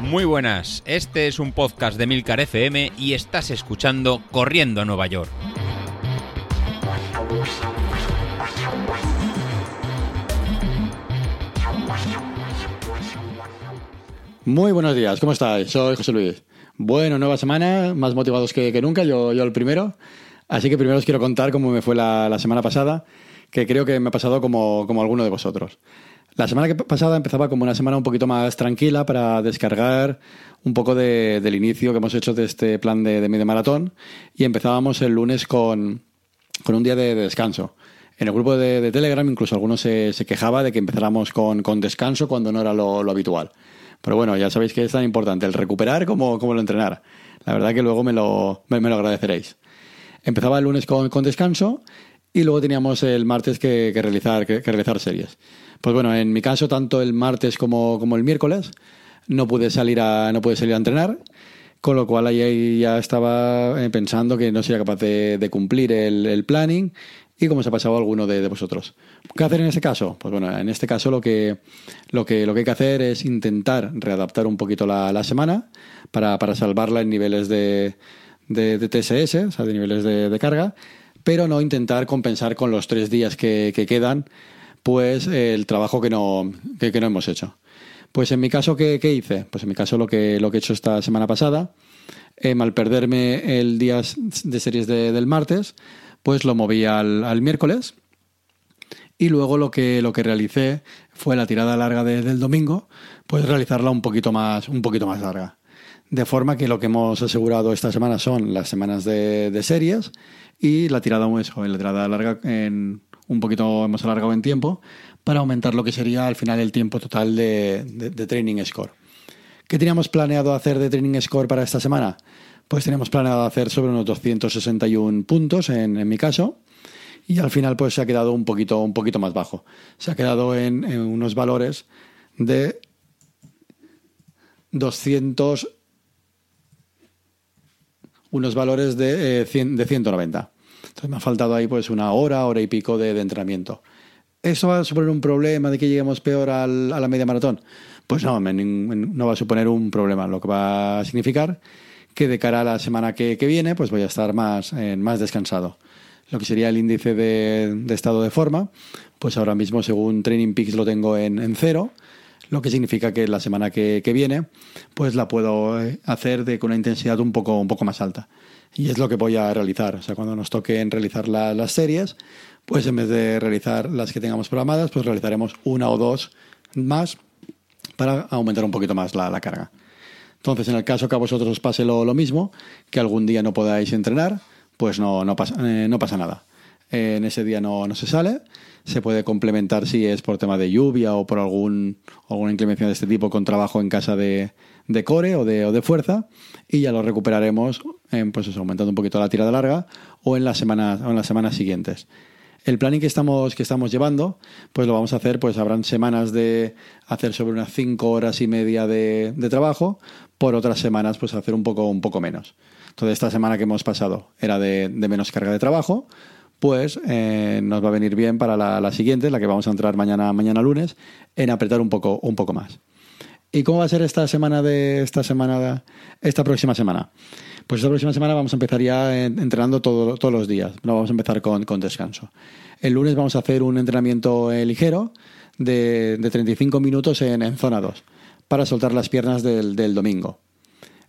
Muy buenas, este es un podcast de Milcar FM y estás escuchando Corriendo a Nueva York. Muy buenos días, ¿cómo estáis? Soy José Luis. Bueno, nueva semana, más motivados que, nunca, yo, yo el primero. Así que primero os quiero contar cómo me fue la, la semana pasada, que creo que me ha pasado como, como alguno de vosotros. La semana pasada empezaba como una semana un poquito más tranquila para descargar un poco de, del inicio que hemos hecho de este plan de, de medio maratón y empezábamos el lunes con, con un día de, de descanso. En el grupo de, Telegram incluso algunos se, quejaba de que empezáramos con, con descanso cuando no era lo, lo, habitual. Pero bueno, ya sabéis que es tan importante el recuperar como, como el entrenar. La verdad que luego me lo, me, me lo agradeceréis. Empezaba el lunes con, con, descanso y luego teníamos el martes que, realizar, que, realizar series. Pues bueno, en mi caso, tanto el martes como, como el miércoles no pude salir a, no pude salir a entrenar, con lo cual ahí ya estaba eh, pensando que no sería capaz de, cumplir el, planning y cómo se ha pasado alguno de, vosotros. ¿Qué hacer en ese caso? Pues bueno, en este caso lo que, lo que, lo que hay que hacer es intentar readaptar un poquito la, la semana para, para, salvarla en niveles de, de, de, TSS, o sea, de niveles de, carga, pero no intentar compensar con los tres días que, que quedan pues el trabajo que no, que, no hemos hecho. Pues en mi caso, ¿qué, ¿qué, hice? Pues en mi caso lo que, lo que he hecho esta semana pasada, eh, al perderme el día de series de, del martes, pues lo moví al, al, miércoles y luego lo que, lo que realicé fue la tirada larga de, del domingo, pues realizarla un poquito, más, un poquito más larga. De forma que lo que hemos asegurado esta semana son las semanas de, series y la tirada, eso, la tirada larga en un poquito hemos alargado en tiempo para aumentar lo que sería al final el tiempo total de, de, Training Score. ¿Qué teníamos planeado hacer de Training Score para esta semana? pues teníamos planeado hacer sobre unos 261 puntos en, en, mi caso y al final pues se ha quedado un poquito, un poquito más bajo. Se ha quedado en, en unos valores de 200 unos valores de, eh, 100, de 190. Entonces me ha faltado ahí pues una hora, hora y pico de, entrenamiento. ¿Eso va a suponer un problema de que lleguemos peor al, a la media maratón? Pues no, no va a suponer un problema. Lo que va a significar que de cara a la semana que, viene pues voy a estar más, eh, más descansado. Lo que sería el índice de, estado de forma, pues ahora mismo según Training Peaks lo tengo en, en cero, lo que significa que la semana que, viene pues la puedo eh, hacer de, con una intensidad un poco, un poco más alta. Y es lo que voy a realizar. O sea, cuando nos toquen realizar la, las series, pues en vez de realizar las que tengamos programadas, pues realizaremos una o dos más para aumentar un poquito más la, la carga. Entonces, en el caso que a vosotros os pase lo, lo mismo, que algún día no podáis entrenar, pues no, no, pasa, eh, no pasa nada. En ese día no, no se sale, se puede complementar si es por tema de lluvia o por algún, alguna inclemencia de este tipo con trabajo en casa de, de core o de, o de fuerza. Y ya lo recuperaremos en, pues aumentando un poquito la tirada larga o en las semanas, o en las semanas siguientes. El planning que estamos, que estamos llevando, pues lo vamos a hacer, pues habrán semanas de hacer sobre unas 5 horas y media de, de, trabajo, por otras semanas, pues hacer un poco, un poco menos. Entonces, esta semana que hemos pasado era de, de menos carga de trabajo, pues eh, nos va a venir bien para la, siguiente, la que vamos a entrar mañana, mañana lunes, en apretar un poco, un poco más. ¿Y cómo va a ser esta semana de esta semana, esta próxima semana? Pues esta próxima semana vamos a empezar ya entrenando todo, todos los días. No vamos a empezar con, con, descanso. El lunes vamos a hacer un entrenamiento eh, ligero de, de, 35 minutos en, en, zona 2 para soltar las piernas del, del, domingo.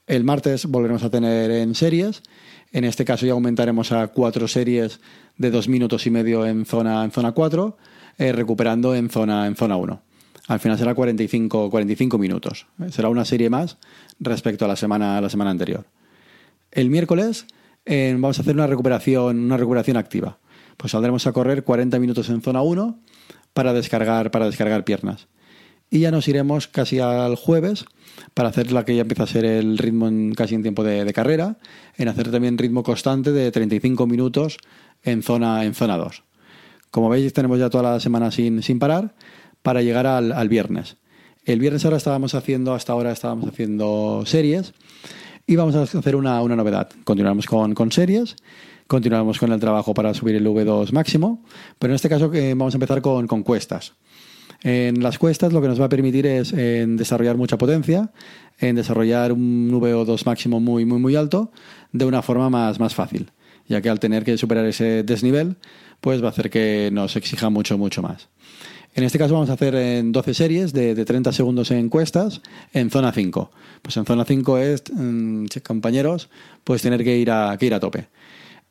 El martes volveremos a tener en series. En este caso ya aumentaremos a cuatro series de dos minutos y medio en zona, en zona 4, eh, recuperando en zona, en zona 1. Al final será 45, 45 minutos. Será una serie más respecto a la semana, la semana anterior. El miércoles vamos a hacer una recuperación, una recuperación activa. Pues saldremos a correr 40 minutos en zona 1 para descargar, para descargar piernas. Y ya nos iremos casi al jueves para hacer la que ya empieza a ser el ritmo en, casi en tiempo de, carrera, en hacer también ritmo constante de 35 minutos en zona, en zona 2. Como veis, tenemos ya toda la semana sin, sin parar para llegar al, al viernes. El viernes ahora estábamos haciendo, hasta ahora estábamos haciendo series y vamos a hacer una, una novedad. Continuamos con, con, series, continuamos con el trabajo para subir el V2 máximo, pero en este caso eh, vamos a empezar con, con cuestas. En las cuestas lo que nos va a permitir es desarrollar mucha potencia, en desarrollar un VO2 máximo muy, muy, muy alto de una forma más, más fácil, ya que al tener que superar ese desnivel, pues va a hacer que nos exija mucho, mucho más. En este caso vamos a hacer en 12 series de, de 30 segundos en cuestas en zona 5. Pues en zona 5 es, mm, compañeros, pues tener que ir a, que ir a tope.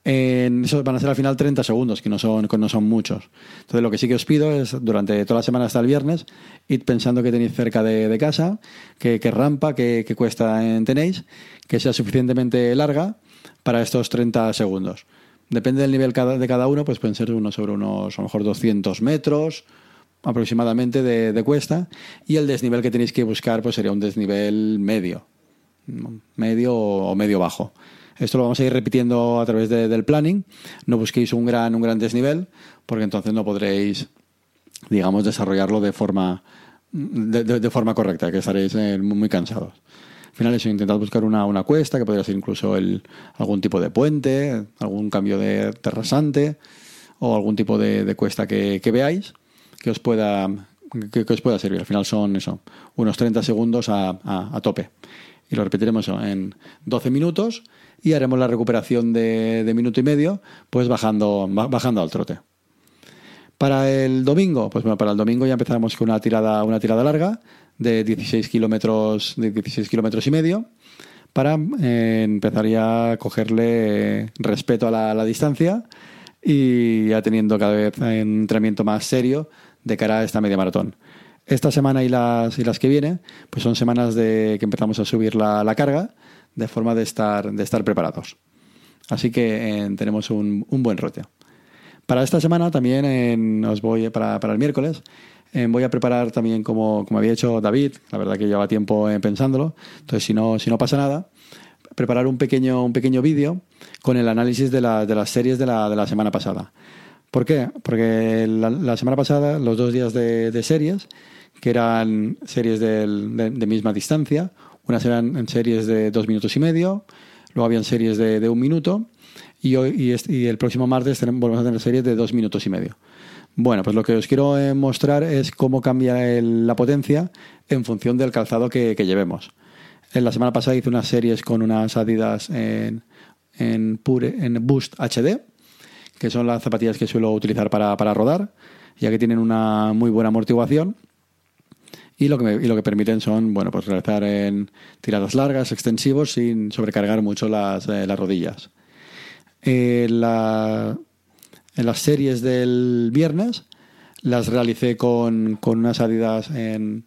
En eso van a ser al final 30 segundos, que no son, no son muchos. Entonces, lo que sí que os pido es, durante toda la semana hasta el viernes, id pensando que tenéis cerca de, casa, que, rampa, que, cuesta tenéis, que sea suficientemente larga para estos 30 segundos. Depende del nivel de cada uno, pues pueden ser uno sobre unos, a lo mejor 200 metros aproximadamente de, de cuesta, y el desnivel que tenéis que buscar pues sería un desnivel medio, medio o medio bajo. Esto lo vamos a ir repitiendo a través del planning. No busquéis un gran, un gran desnivel, porque entonces no podréis, digamos, desarrollarlo de forma, de, forma correcta, que estaréis eh, muy cansados. Al final eso, intentad buscar una, una cuesta, que podría ser incluso el, algún tipo de puente, algún cambio de terrasante o algún tipo de, cuesta que, veáis que os pueda que, os pueda servir. Al final son eso, unos 30 segundos a, a tope. Y lo repetiremos en 12 minutos y haremos la recuperación de, minuto y medio, pues bajando, bajando al trote. Para el domingo, pues bueno, para el domingo ya empezamos con una tirada, una tirada larga de 16 kilómetros, de 16 kilómetros y medio, para eh, empezar ya a cogerle respeto a la, distancia y ya teniendo cada vez un entrenamiento más serio de cara a esta media maratón. Esta semana y las, y las que viene, pues son semanas de que empezamos a subir la carga de forma de estar, de estar preparados. Así que eh, tenemos un, buen rote. Para esta semana también os voy, para, el miércoles, eh, voy a preparar también como, como había hecho David, la verdad que lleva tiempo eh, pensándolo, entonces si no, si no pasa nada, preparar un pequeño, un pequeño vídeo con el análisis de, la, de las series de la, de la semana pasada. ¿Por qué? Porque la, semana pasada, los dos días de, series, que eran series de, de misma distancia, unas eran en series de dos minutos y medio, luego habían series de, un minuto y, hoy, y, el próximo martes volvemos a tener series de dos minutos y medio. Bueno, pues lo que os quiero eh, mostrar es cómo cambia la potencia en función del calzado que, llevemos. En la semana pasada hice unas series con unas Adidas en, en Boost HD, que son las zapatillas que suelo utilizar para, para rodar, ya que tienen una muy buena amortiguación y lo que, y lo que permiten son bueno pues realizar en tiradas largas, extensivos, sin sobrecargar mucho las, eh, las rodillas. en las series del viernes las realicé con, unas Adidas en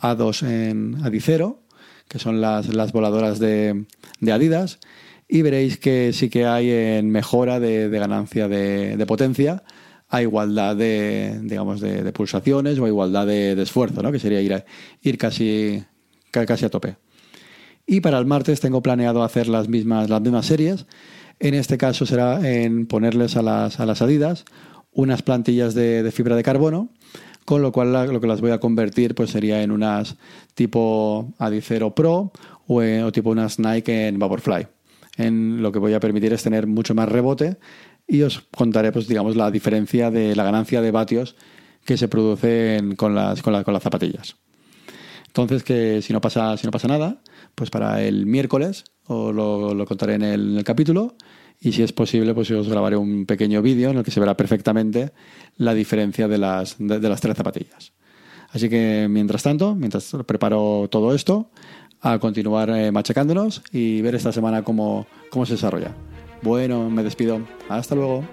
A2 en Adicero, que son las, las voladoras de, de, Adidas, y veréis que sí que hay en mejora de, ganancia de, de potencia a igualdad de, digamos, de, pulsaciones o a igualdad de, esfuerzo, ¿no? que sería ir, ir casi, casi a tope. Y para el martes tengo planeado hacer las mismas, las mismas series. En este caso será en ponerles a las, a las Adidas unas plantillas de, fibra de carbono, con lo cual lo que las voy a convertir pues sería en unas tipo Adicero Pro o, o tipo unas Nike en Vaporfly. En lo que voy a permitir es tener mucho más rebote y os contaré, pues, digamos, la diferencia de la ganancia de vatios que se produce con, las, con, las zapatillas. Entonces, que si no pasa, si no pasa nada, pues para el miércoles os lo, contaré en el, capítulo y si es posible, pues os grabaré un pequeño vídeo en el que se verá perfectamente la diferencia de las, de, las tres zapatillas. Así que, mientras tanto, mientras preparo todo esto, a continuar eh, machacándonos y ver esta semana cómo, cómo se desarrolla. Bueno, me despido. Hasta luego.